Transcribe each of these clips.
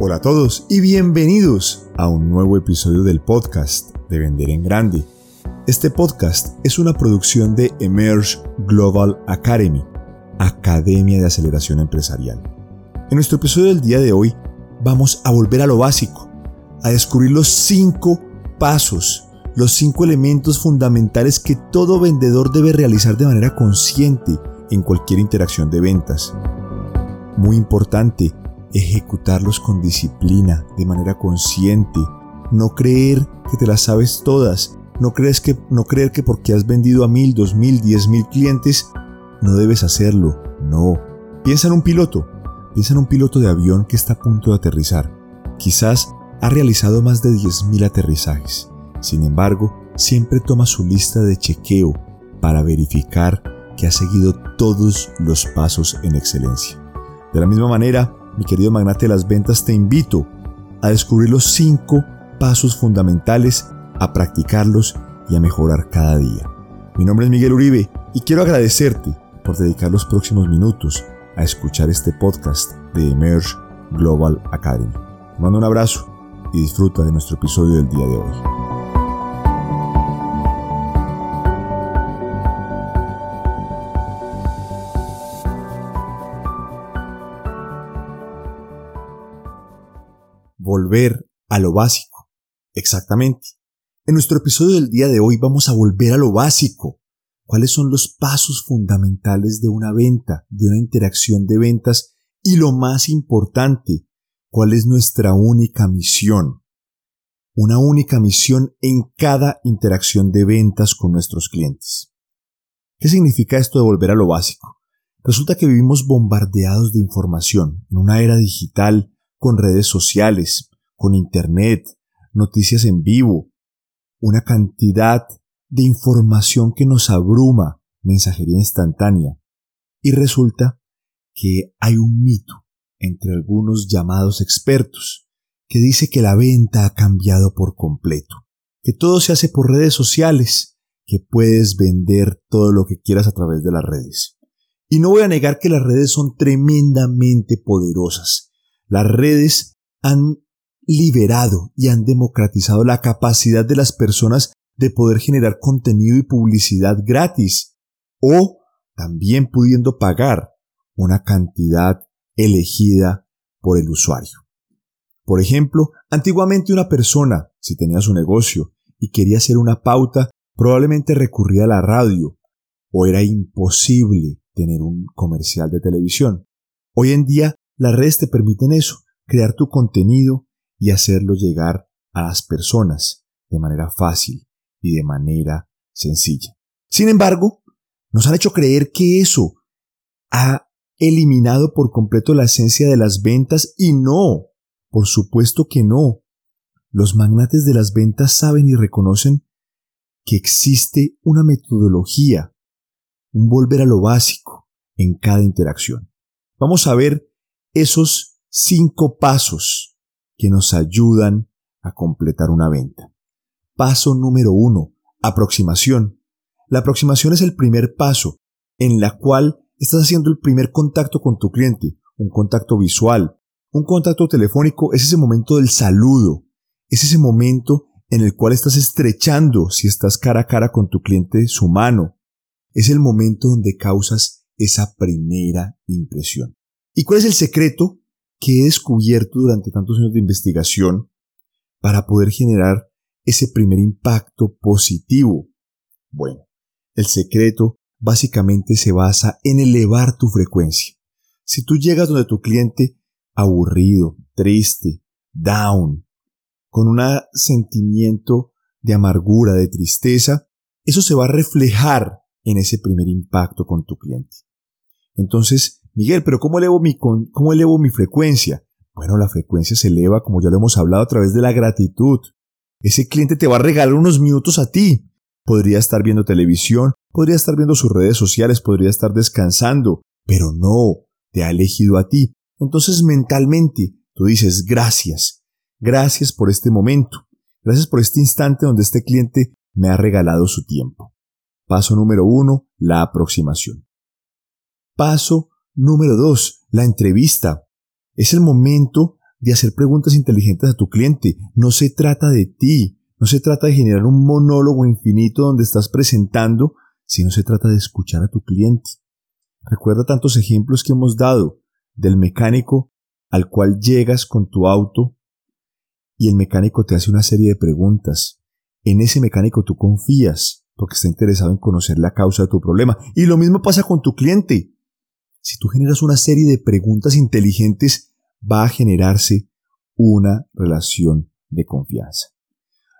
Hola a todos y bienvenidos a un nuevo episodio del podcast de Vender en Grande. Este podcast es una producción de Emerge Global Academy, Academia de Aceleración Empresarial. En nuestro episodio del día de hoy vamos a volver a lo básico, a descubrir los cinco pasos, los cinco elementos fundamentales que todo vendedor debe realizar de manera consciente en cualquier interacción de ventas. Muy importante, ejecutarlos con disciplina, de manera consciente. No creer que te las sabes todas. No, crees que, no creer que porque has vendido a mil, dos mil, diez mil clientes, no debes hacerlo. No. Piensa en un piloto. Piensa en un piloto de avión que está a punto de aterrizar. Quizás ha realizado más de mil aterrizajes. Sin embargo, siempre toma su lista de chequeo para verificar que ha seguido todos los pasos en excelencia. De la misma manera, mi querido magnate de las ventas, te invito a descubrir los cinco pasos fundamentales, a practicarlos y a mejorar cada día. Mi nombre es Miguel Uribe y quiero agradecerte por dedicar los próximos minutos a escuchar este podcast de Emerge Global Academy. Te mando un abrazo y disfruta de nuestro episodio del día de hoy. Volver a lo básico. Exactamente. En nuestro episodio del día de hoy vamos a volver a lo básico. ¿Cuáles son los pasos fundamentales de una venta, de una interacción de ventas? Y lo más importante, ¿cuál es nuestra única misión? Una única misión en cada interacción de ventas con nuestros clientes. ¿Qué significa esto de volver a lo básico? Resulta que vivimos bombardeados de información en una era digital con redes sociales, con Internet, noticias en vivo, una cantidad de información que nos abruma, mensajería instantánea. Y resulta que hay un mito entre algunos llamados expertos que dice que la venta ha cambiado por completo, que todo se hace por redes sociales, que puedes vender todo lo que quieras a través de las redes. Y no voy a negar que las redes son tremendamente poderosas, las redes han liberado y han democratizado la capacidad de las personas de poder generar contenido y publicidad gratis o también pudiendo pagar una cantidad elegida por el usuario. Por ejemplo, antiguamente una persona, si tenía su negocio y quería hacer una pauta, probablemente recurría a la radio o era imposible tener un comercial de televisión. Hoy en día las redes te permiten eso, crear tu contenido y hacerlo llegar a las personas de manera fácil y de manera sencilla. Sin embargo, nos han hecho creer que eso ha eliminado por completo la esencia de las ventas y no, por supuesto que no. Los magnates de las ventas saben y reconocen que existe una metodología, un volver a lo básico en cada interacción. Vamos a ver esos cinco pasos que nos ayudan a completar una venta. Paso número uno, aproximación. La aproximación es el primer paso en la cual estás haciendo el primer contacto con tu cliente, un contacto visual. Un contacto telefónico es ese momento del saludo, es ese momento en el cual estás estrechando, si estás cara a cara con tu cliente, su mano. Es el momento donde causas esa primera impresión. ¿Y cuál es el secreto que he descubierto durante tantos años de investigación para poder generar ese primer impacto positivo? Bueno, el secreto básicamente se basa en elevar tu frecuencia. Si tú llegas donde tu cliente aburrido, triste, down, con un sentimiento de amargura, de tristeza, eso se va a reflejar en ese primer impacto con tu cliente. Entonces, Miguel, pero ¿cómo elevo mi, cómo elevo mi frecuencia? Bueno, la frecuencia se eleva, como ya lo hemos hablado, a través de la gratitud. Ese cliente te va a regalar unos minutos a ti. Podría estar viendo televisión, podría estar viendo sus redes sociales, podría estar descansando, pero no, te ha elegido a ti. Entonces mentalmente tú dices gracias, gracias por este momento, gracias por este instante donde este cliente me ha regalado su tiempo. Paso número uno, la aproximación. Paso Número 2. La entrevista. Es el momento de hacer preguntas inteligentes a tu cliente. No se trata de ti, no se trata de generar un monólogo infinito donde estás presentando, sino se trata de escuchar a tu cliente. Recuerda tantos ejemplos que hemos dado del mecánico al cual llegas con tu auto y el mecánico te hace una serie de preguntas. En ese mecánico tú confías porque está interesado en conocer la causa de tu problema. Y lo mismo pasa con tu cliente. Si tú generas una serie de preguntas inteligentes, va a generarse una relación de confianza.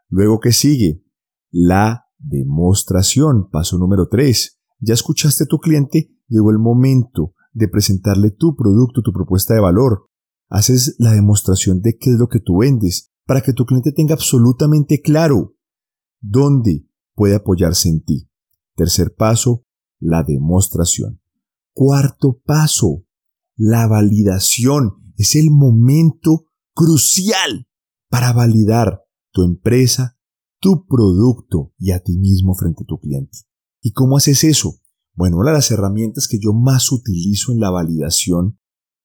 Luego, ¿qué sigue? La demostración. Paso número 3. Ya escuchaste a tu cliente, llegó el momento de presentarle tu producto, tu propuesta de valor. Haces la demostración de qué es lo que tú vendes para que tu cliente tenga absolutamente claro dónde puede apoyarse en ti. Tercer paso, la demostración. Cuarto paso, la validación. Es el momento crucial para validar tu empresa, tu producto y a ti mismo frente a tu cliente. ¿Y cómo haces eso? Bueno, una de las herramientas que yo más utilizo en la validación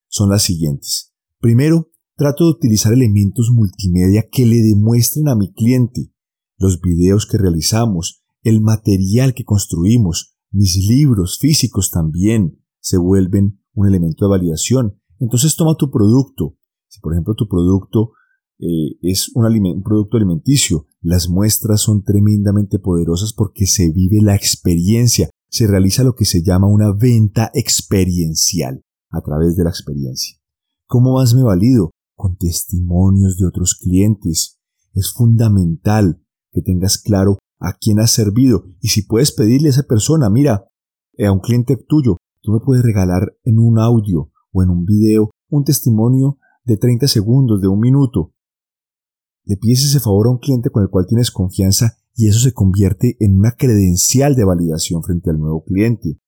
son las siguientes. Primero, trato de utilizar elementos multimedia que le demuestren a mi cliente los videos que realizamos, el material que construimos, mis libros físicos también se vuelven un elemento de validación. Entonces toma tu producto. Si por ejemplo tu producto eh, es un, un producto alimenticio, las muestras son tremendamente poderosas porque se vive la experiencia, se realiza lo que se llama una venta experiencial a través de la experiencia. ¿Cómo más me valido? Con testimonios de otros clientes. Es fundamental que tengas claro a quién has servido y si puedes pedirle a esa persona, mira, eh, a un cliente tuyo, tú me puedes regalar en un audio o en un video un testimonio de 30 segundos, de un minuto. Le pides ese favor a un cliente con el cual tienes confianza y eso se convierte en una credencial de validación frente al nuevo cliente.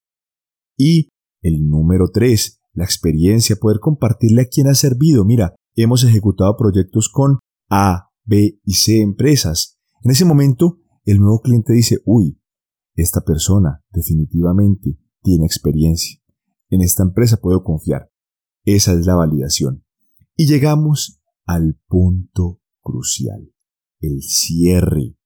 Y el número 3, la experiencia, poder compartirle a quien ha servido. Mira, hemos ejecutado proyectos con A, B y C empresas en ese momento, el nuevo cliente dice, uy, esta persona definitivamente tiene experiencia. En esta empresa puedo confiar. Esa es la validación. Y llegamos al punto crucial, el cierre.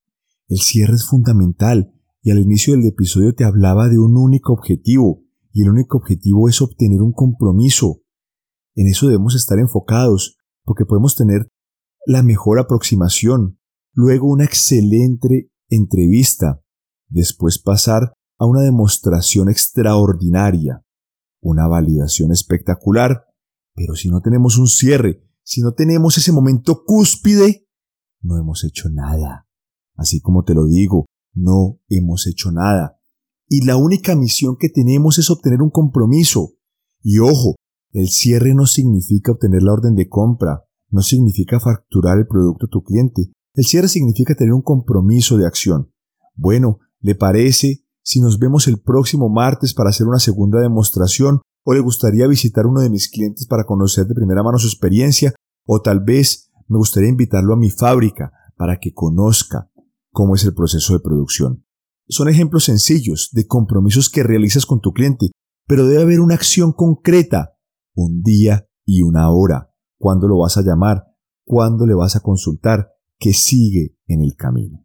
El cierre es fundamental y al inicio del episodio te hablaba de un único objetivo y el único objetivo es obtener un compromiso. En eso debemos estar enfocados porque podemos tener la mejor aproximación, luego una excelente entrevista, después pasar a una demostración extraordinaria, una validación espectacular, pero si no tenemos un cierre, si no tenemos ese momento cúspide, no hemos hecho nada. Así como te lo digo, no hemos hecho nada. Y la única misión que tenemos es obtener un compromiso. Y ojo, el cierre no significa obtener la orden de compra, no significa facturar el producto a tu cliente, el cierre significa tener un compromiso de acción. Bueno, ¿le parece si nos vemos el próximo martes para hacer una segunda demostración o le gustaría visitar uno de mis clientes para conocer de primera mano su experiencia o tal vez me gustaría invitarlo a mi fábrica para que conozca cómo es el proceso de producción. Son ejemplos sencillos de compromisos que realizas con tu cliente, pero debe haber una acción concreta, un día y una hora, cuándo lo vas a llamar, cuándo le vas a consultar, que sigue en el camino.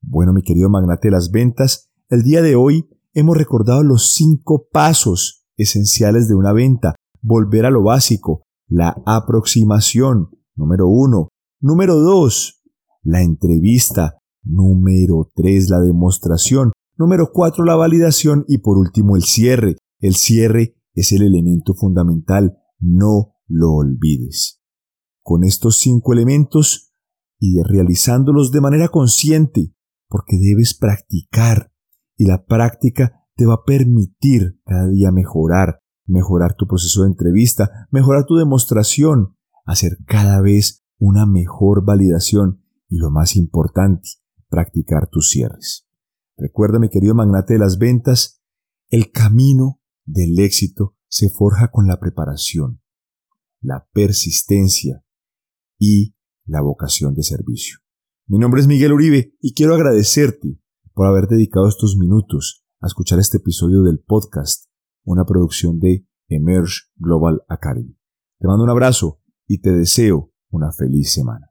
Bueno, mi querido magnate de las ventas, el día de hoy hemos recordado los cinco pasos esenciales de una venta. Volver a lo básico, la aproximación, número uno. Número dos, la entrevista. Número tres, la demostración. Número cuatro, la validación. Y por último, el cierre. El cierre es el elemento fundamental. No lo olvides. Con estos cinco elementos y realizándolos de manera consciente, porque debes practicar y la práctica te va a permitir cada día mejorar, mejorar tu proceso de entrevista, mejorar tu demostración, hacer cada vez una mejor validación y lo más importante, practicar tus cierres. Recuerda, mi querido magnate de las ventas, el camino del éxito se forja con la preparación, la persistencia y la vocación de servicio. Mi nombre es Miguel Uribe y quiero agradecerte por haber dedicado estos minutos a escuchar este episodio del podcast, una producción de Emerge Global Academy. Te mando un abrazo y te deseo una feliz semana.